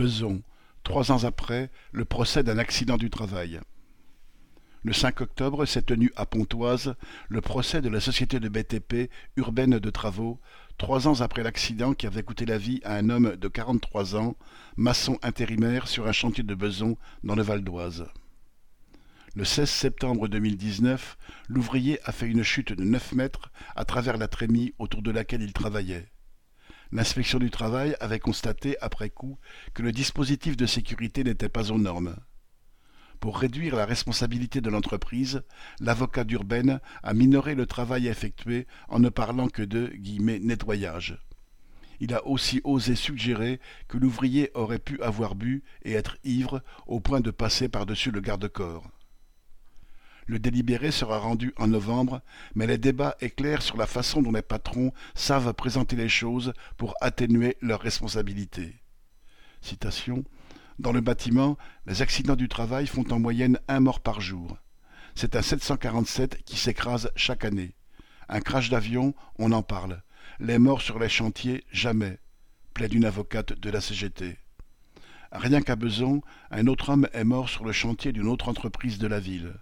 Beson, trois ans après, le procès d'un accident du travail. Le 5 octobre s'est tenu à Pontoise le procès de la société de BTP Urbaine de Travaux, trois ans après l'accident qui avait coûté la vie à un homme de 43 ans, maçon intérimaire sur un chantier de Beson dans le Val d'Oise. Le 16 septembre 2019, l'ouvrier a fait une chute de 9 mètres à travers la trémie autour de laquelle il travaillait. L'inspection du travail avait constaté après coup que le dispositif de sécurité n'était pas aux normes. Pour réduire la responsabilité de l'entreprise, l'avocat d'Urbaine a minoré le travail effectué en ne parlant que de « nettoyage ». Il a aussi osé suggérer que l'ouvrier aurait pu avoir bu et être ivre au point de passer par-dessus le garde-corps. Le délibéré sera rendu en novembre, mais les débats éclairent sur la façon dont les patrons savent présenter les choses pour atténuer leurs responsabilités. Citation Dans le bâtiment, les accidents du travail font en moyenne un mort par jour. C'est un 747 qui s'écrase chaque année. Un crash d'avion, on en parle. Les morts sur les chantiers, jamais, plaide une avocate de la CGT. Rien qu'à Beson, un autre homme est mort sur le chantier d'une autre entreprise de la ville.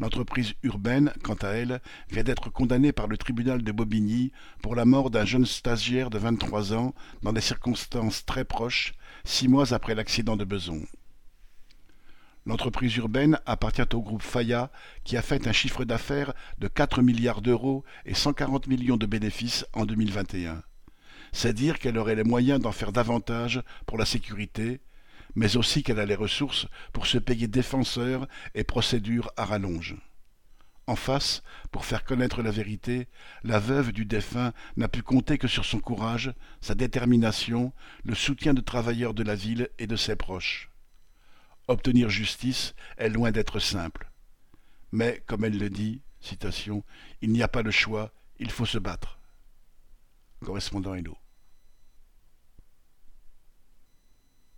L'entreprise urbaine, quant à elle, vient d'être condamnée par le tribunal de Bobigny pour la mort d'un jeune stagiaire de 23 ans dans des circonstances très proches, six mois après l'accident de Beson. L'entreprise urbaine appartient au groupe Faya qui a fait un chiffre d'affaires de 4 milliards d'euros et 140 millions de bénéfices en 2021. C'est dire qu'elle aurait les moyens d'en faire davantage pour la sécurité, mais aussi qu'elle a les ressources pour se payer défenseurs et procédures à rallonge. En face, pour faire connaître la vérité, la veuve du défunt n'a pu compter que sur son courage, sa détermination, le soutien de travailleurs de la ville et de ses proches. Obtenir justice est loin d'être simple. Mais, comme elle le dit, citation, il n'y a pas le choix, il faut se battre. Correspondant Hello.